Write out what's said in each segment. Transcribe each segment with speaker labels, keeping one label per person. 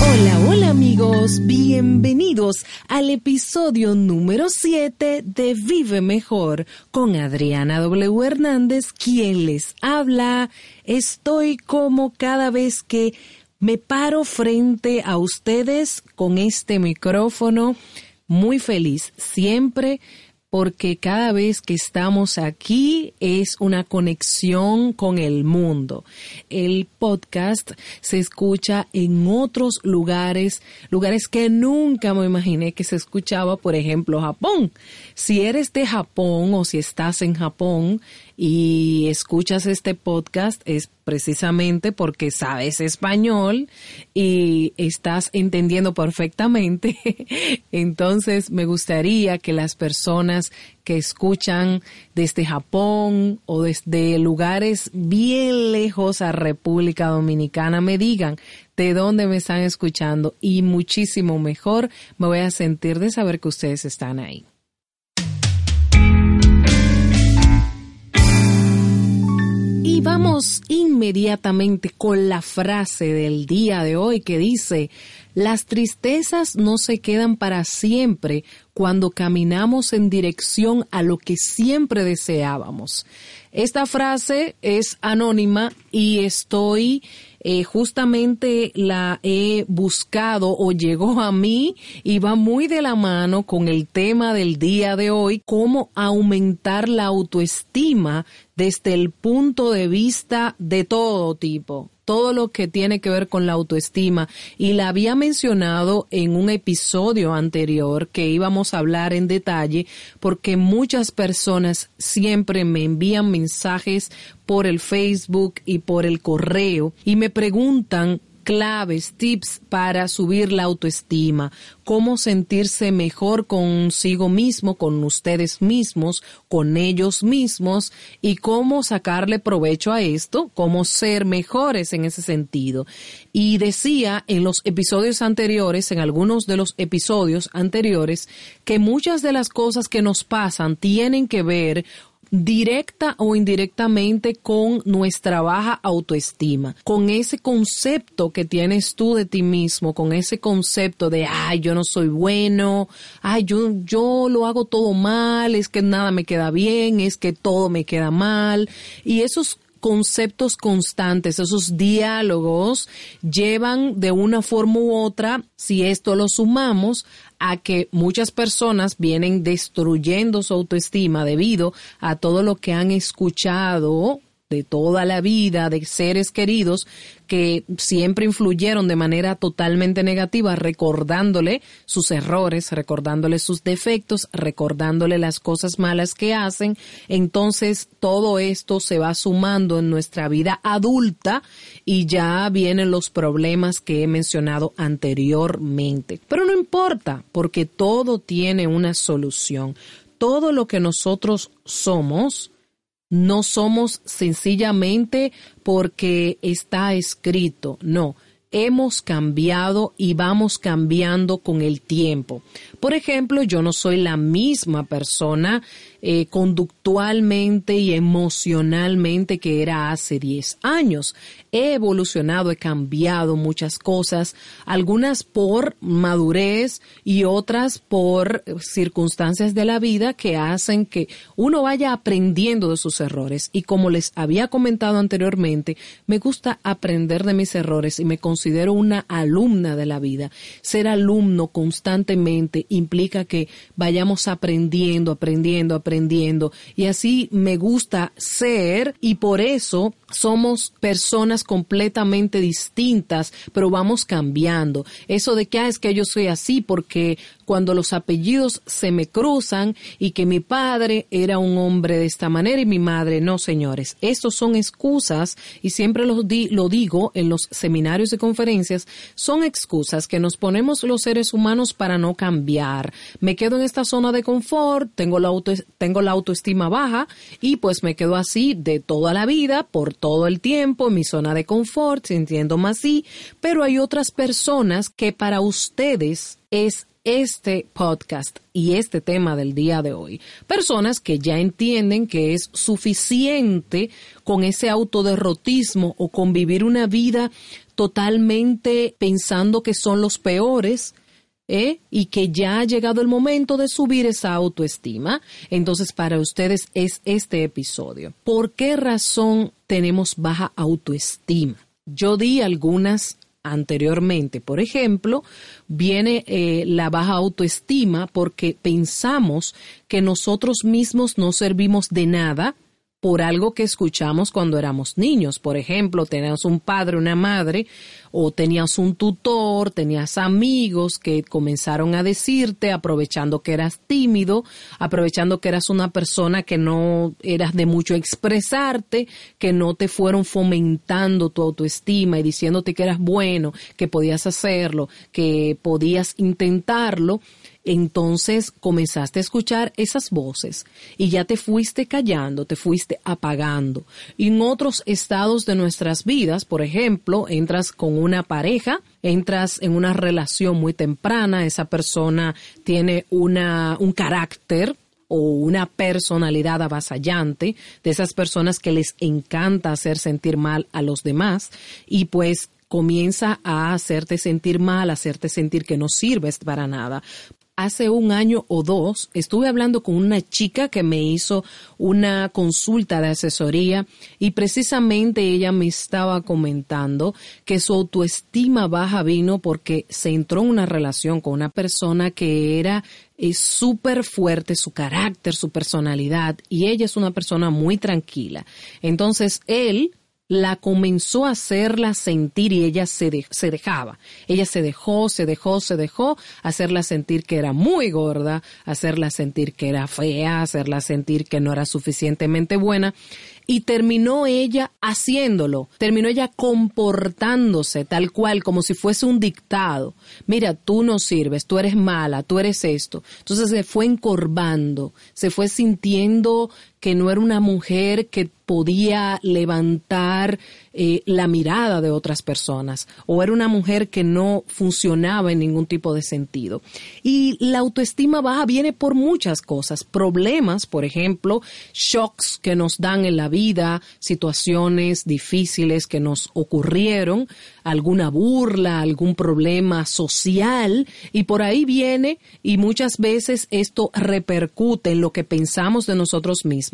Speaker 1: Hola, hola amigos, bienvenidos al episodio número 7 de Vive Mejor con Adriana W. Hernández, quien les habla. Estoy como cada vez que me paro frente a ustedes con este micrófono, muy feliz, siempre porque cada vez que estamos aquí es una conexión con el mundo. El podcast se escucha en otros lugares, lugares que nunca me imaginé que se escuchaba, por ejemplo, Japón. Si eres de Japón o si estás en Japón, y escuchas este podcast es precisamente porque sabes español y estás entendiendo perfectamente. Entonces me gustaría que las personas que escuchan desde Japón o desde lugares bien lejos a República Dominicana me digan de dónde me están escuchando y muchísimo mejor me voy a sentir de saber que ustedes están ahí. Y vamos inmediatamente con la frase del día de hoy que dice, las tristezas no se quedan para siempre cuando caminamos en dirección a lo que siempre deseábamos. Esta frase es anónima y estoy eh, justamente la he buscado o llegó a mí y va muy de la mano con el tema del día de hoy, cómo aumentar la autoestima desde el punto de vista de todo tipo todo lo que tiene que ver con la autoestima. Y la había mencionado en un episodio anterior que íbamos a hablar en detalle porque muchas personas siempre me envían mensajes por el Facebook y por el correo y me preguntan claves, tips para subir la autoestima, cómo sentirse mejor consigo mismo, con ustedes mismos, con ellos mismos y cómo sacarle provecho a esto, cómo ser mejores en ese sentido. Y decía en los episodios anteriores, en algunos de los episodios anteriores, que muchas de las cosas que nos pasan tienen que ver directa o indirectamente con nuestra baja autoestima, con ese concepto que tienes tú de ti mismo, con ese concepto de, ay, yo no soy bueno, ay, yo, yo lo hago todo mal, es que nada me queda bien, es que todo me queda mal, y esos conceptos constantes, esos diálogos llevan de una forma u otra, si esto lo sumamos, a que muchas personas vienen destruyendo su autoestima debido a todo lo que han escuchado de toda la vida, de seres queridos que siempre influyeron de manera totalmente negativa, recordándole sus errores, recordándole sus defectos, recordándole las cosas malas que hacen. Entonces todo esto se va sumando en nuestra vida adulta y ya vienen los problemas que he mencionado anteriormente. Pero no importa, porque todo tiene una solución. Todo lo que nosotros somos, no somos sencillamente porque está escrito, no, hemos cambiado y vamos cambiando con el tiempo. Por ejemplo, yo no soy la misma persona eh, conductualmente y emocionalmente que era hace 10 años. He evolucionado, he cambiado muchas cosas, algunas por madurez y otras por circunstancias de la vida que hacen que uno vaya aprendiendo de sus errores. Y como les había comentado anteriormente, me gusta aprender de mis errores y me considero una alumna de la vida. Ser alumno constantemente implica que vayamos aprendiendo, aprendiendo, aprendiendo aprendiendo y así me gusta ser y por eso somos personas completamente distintas, pero vamos cambiando. Eso de que ah, es que yo soy así porque cuando los apellidos se me cruzan y que mi padre era un hombre de esta manera y mi madre no, señores. Estos son excusas y siempre lo, lo digo en los seminarios y conferencias, son excusas que nos ponemos los seres humanos para no cambiar. Me quedo en esta zona de confort, tengo la, auto, tengo la autoestima baja y pues me quedo así de toda la vida, por todo el tiempo, en mi zona de confort, sintiéndome así, pero hay otras personas que para ustedes es este podcast y este tema del día de hoy. Personas que ya entienden que es suficiente con ese autoderrotismo o con vivir una vida totalmente pensando que son los peores, ¿Eh? y que ya ha llegado el momento de subir esa autoestima. Entonces, para ustedes es este episodio. ¿Por qué razón tenemos baja autoestima? Yo di algunas anteriormente. Por ejemplo, viene eh, la baja autoestima porque pensamos que nosotros mismos no servimos de nada por algo que escuchamos cuando éramos niños. Por ejemplo, tenías un padre, una madre, o tenías un tutor, tenías amigos que comenzaron a decirte, aprovechando que eras tímido, aprovechando que eras una persona que no eras de mucho expresarte, que no te fueron fomentando tu autoestima y diciéndote que eras bueno, que podías hacerlo, que podías intentarlo entonces comenzaste a escuchar esas voces y ya te fuiste callando, te fuiste apagando. Y en otros estados de nuestras vidas, por ejemplo, entras con una pareja, entras en una relación muy temprana, esa persona tiene una, un carácter o una personalidad avasallante, de esas personas que les encanta hacer sentir mal a los demás y pues comienza a hacerte sentir mal, hacerte sentir que no sirves para nada hace un año o dos estuve hablando con una chica que me hizo una consulta de asesoría y precisamente ella me estaba comentando que su autoestima baja vino porque se entró en una relación con una persona que era eh, súper fuerte, su carácter, su personalidad y ella es una persona muy tranquila. Entonces él la comenzó a hacerla sentir y ella se, dejaba. Ella se dejó, se dejó, se dejó, hacerla sentir que era muy gorda, hacerla sentir que era fea, hacerla sentir que no era suficientemente buena y terminó ella haciéndolo, terminó ella comportándose tal cual, como si fuese un dictado. Mira, tú no sirves, tú eres mala, tú eres esto. Entonces se fue encorvando, se fue sintiendo que no era una mujer que podía levantar eh, la mirada de otras personas o era una mujer que no funcionaba en ningún tipo de sentido. Y la autoestima baja viene por muchas cosas, problemas, por ejemplo, shocks que nos dan en la vida, situaciones difíciles que nos ocurrieron, alguna burla, algún problema social y por ahí viene y muchas veces esto repercute en lo que pensamos de nosotros mismos.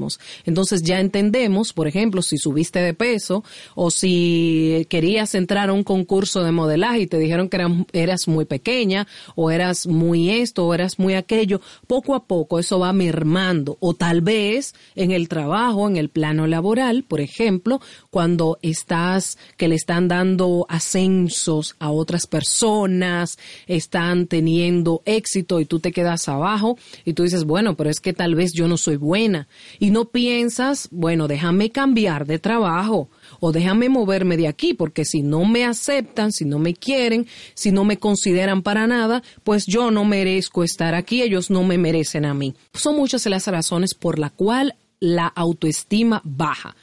Speaker 1: Entonces ya entendemos, por ejemplo, si subiste de peso o si querías entrar a un concurso de modelaje y te dijeron que eras muy pequeña o eras muy esto o eras muy aquello, poco a poco eso va mermando. O tal vez en el trabajo, en el plano laboral, por ejemplo, cuando estás que le están dando ascensos a otras personas, están teniendo éxito y tú te quedas abajo y tú dices, bueno, pero es que tal vez yo no soy buena y no piensas, bueno, déjame cambiar de trabajo o déjame moverme de aquí, porque si no me aceptan, si no me quieren, si no me consideran para nada, pues yo no merezco estar aquí, ellos no me merecen a mí. Son muchas las razones por la cual la autoestima baja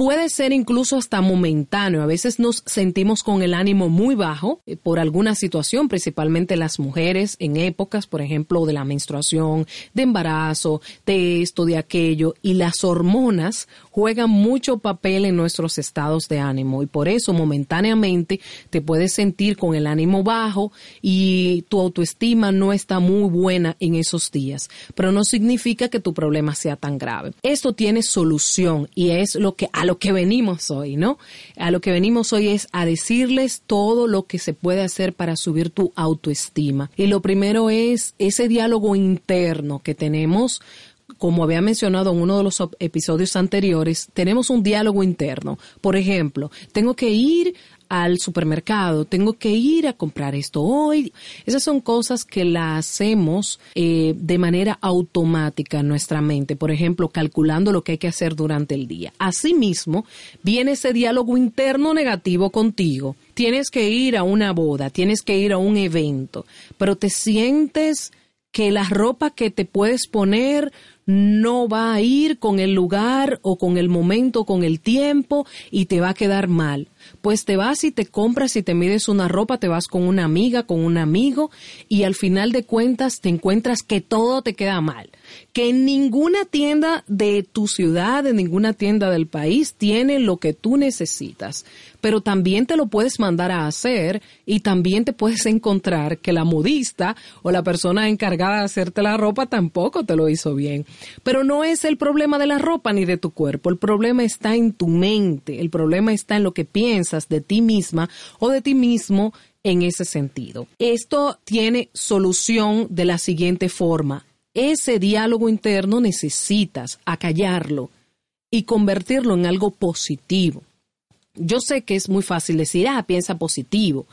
Speaker 1: puede ser incluso hasta momentáneo. A veces nos sentimos con el ánimo muy bajo eh, por alguna situación, principalmente las mujeres en épocas, por ejemplo, de la menstruación, de embarazo, de esto, de aquello, y las hormonas juegan mucho papel en nuestros estados de ánimo y por eso momentáneamente te puedes sentir con el ánimo bajo y tu autoestima no está muy buena en esos días, pero no significa que tu problema sea tan grave. Esto tiene solución y es lo que a lo que venimos hoy, ¿no? A lo que venimos hoy es a decirles todo lo que se puede hacer para subir tu autoestima. Y lo primero es ese diálogo interno que tenemos como había mencionado en uno de los episodios anteriores, tenemos un diálogo interno. Por ejemplo, tengo que ir al supermercado, tengo que ir a comprar esto hoy. Esas son cosas que las hacemos eh, de manera automática en nuestra mente, por ejemplo, calculando lo que hay que hacer durante el día. Asimismo, viene ese diálogo interno negativo contigo. Tienes que ir a una boda, tienes que ir a un evento, pero te sientes que la ropa que te puedes poner no va a ir con el lugar o con el momento, con el tiempo y te va a quedar mal pues te vas y te compras y te mides una ropa, te vas con una amiga, con un amigo y al final de cuentas te encuentras que todo te queda mal, que en ninguna tienda de tu ciudad, en ninguna tienda del país tiene lo que tú necesitas, pero también te lo puedes mandar a hacer y también te puedes encontrar que la modista o la persona encargada de hacerte la ropa tampoco te lo hizo bien. Pero no es el problema de la ropa ni de tu cuerpo, el problema está en tu mente, el problema está en lo que piensas de ti misma o de ti mismo en ese sentido. Esto tiene solución de la siguiente forma. Ese diálogo interno necesitas acallarlo y convertirlo en algo positivo. Yo sé que es muy fácil decir, ah, piensa positivo,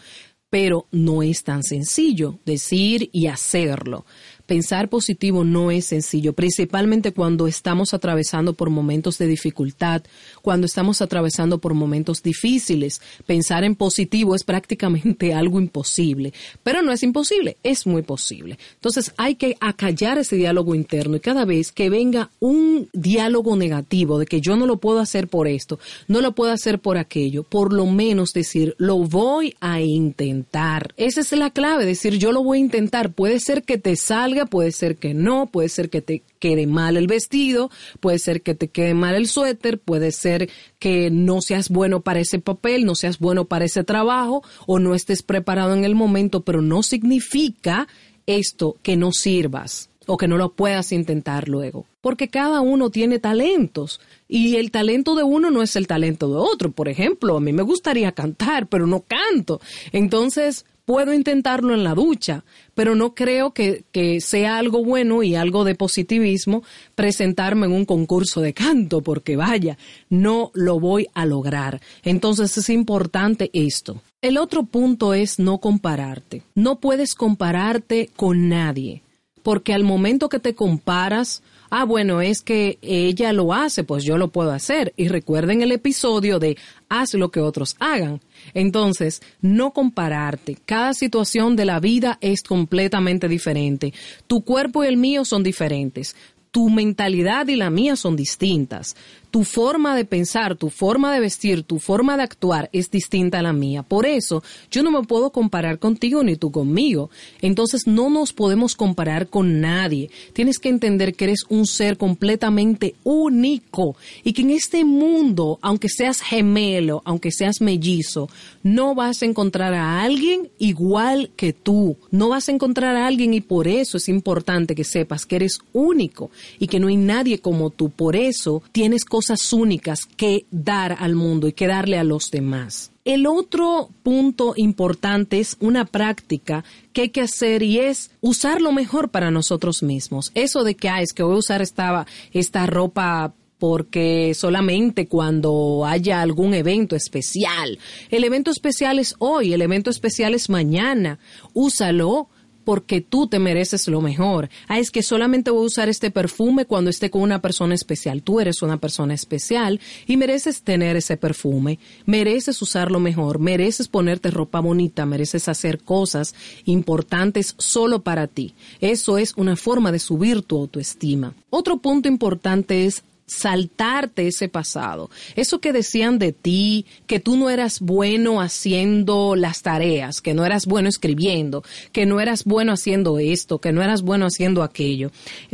Speaker 1: pero no es tan sencillo decir y hacerlo pensar positivo no es sencillo, principalmente cuando estamos atravesando por momentos de dificultad, cuando estamos atravesando por momentos difíciles. Pensar en positivo es prácticamente algo imposible, pero no es imposible, es muy posible. Entonces hay que acallar ese diálogo interno y cada vez que venga un diálogo negativo de que yo no lo puedo hacer por esto, no lo puedo hacer por aquello, por lo menos decir, lo voy a intentar. Esa es la clave, decir, yo lo voy a intentar. Puede ser que te salga puede ser que no, puede ser que te quede mal el vestido, puede ser que te quede mal el suéter, puede ser que no seas bueno para ese papel, no seas bueno para ese trabajo o no estés preparado en el momento, pero no significa esto que no sirvas o que no lo puedas intentar luego. Porque cada uno tiene talentos y el talento de uno no es el talento de otro. Por ejemplo, a mí me gustaría cantar, pero no canto. Entonces, puedo intentarlo en la ducha, pero no creo que, sea algo bueno y algo de positivismo presentarme en un concurso de canto, porque vaya, no lo voy a lograr. Entonces es importante esto. El otro punto es no compararte. No puedes compararte con nadie, porque al momento que te comparas, ah, bueno, es que ella lo hace, pues yo lo puedo hacer. Y recuerden el episodio de haz lo que otros hagan. Entonces, no compararte. Cada situación de la vida es completamente diferente. Tu cuerpo y el mío son diferentes tu mentalidad y la mía son distintas. Tu forma de pensar, tu forma de vestir, tu forma de actuar es distinta a la mía. Por eso, yo no me puedo comparar contigo ni tú conmigo. Entonces, no nos podemos comparar con nadie. Tienes que entender que eres un ser completamente único y que en este mundo, aunque seas gemelo, aunque seas mellizo, no vas a encontrar a alguien igual que tú. No vas a encontrar a alguien y por eso es importante que sepas que eres único y que no hay nadie como tú. Por eso tienes cosas únicas que dar al mundo y que darle a los demás. El otro punto importante es una práctica que hay que hacer y es usar lo mejor para nosotros mismos. Eso de que, ah, es que voy a usar esta, esta ropa porque solamente cuando haya algún evento especial. El evento especial es hoy, el evento especial es mañana. Úsalo porque tú te mereces lo mejor. Ah, es que solamente voy a usar este perfume cuando esté con una persona especial. Tú eres una persona especial y mereces tener ese perfume, mereces usarlo mejor, mereces ponerte ropa bonita, mereces hacer cosas importantes solo para ti. Eso es una forma de subir tu autoestima. Otro punto importante es saltarte ese pasado. Eso que decían de ti, que tú no eras bueno haciendo las tareas, que no eras bueno escribiendo, que no eras bueno haciendo esto, que no eras bueno haciendo aquello.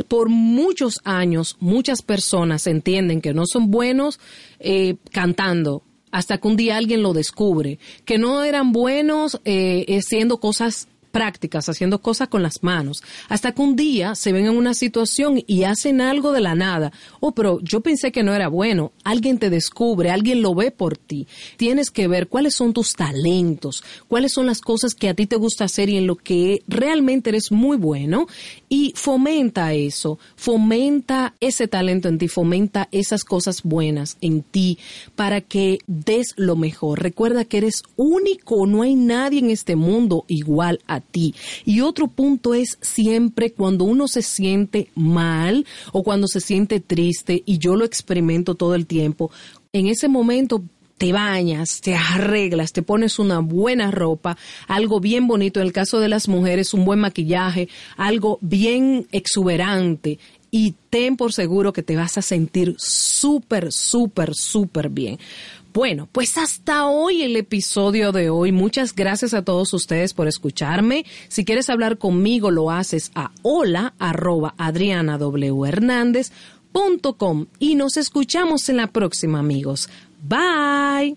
Speaker 1: Por muchos años, muchas personas entienden que no son buenos eh, cantando, hasta que un día alguien lo descubre, que no eran buenos eh, haciendo cosas prácticas, haciendo cosas con las manos, hasta que un día se ven en una situación y hacen algo de la nada. Oh, pero yo pensé que no era bueno. Alguien te descubre, alguien lo ve por ti. Tienes que ver cuáles son tus talentos, cuáles son las cosas que a ti te gusta hacer y en lo que realmente eres muy bueno y fomenta eso, fomenta ese talento en ti, fomenta esas cosas buenas en ti para que des lo mejor. Recuerda que eres único, no hay nadie en este mundo igual a Y otro punto es siempre cuando uno se siente mal o cuando se siente triste, y yo lo experimento todo el tiempo, en ese momento te bañas, te arreglas, te pones una buena ropa, algo bien bonito, en el caso de las mujeres, un buen maquillaje, algo bien exuberante y ten por seguro que te vas a sentir súper, súper, súper bien. Bueno, pues hasta hoy el episodio de hoy. Muchas gracias a todos ustedes por escucharme. Si quieres hablar conmigo, lo haces a hola arroba adriana y nos escuchamos en la próxima, amigos. Bye.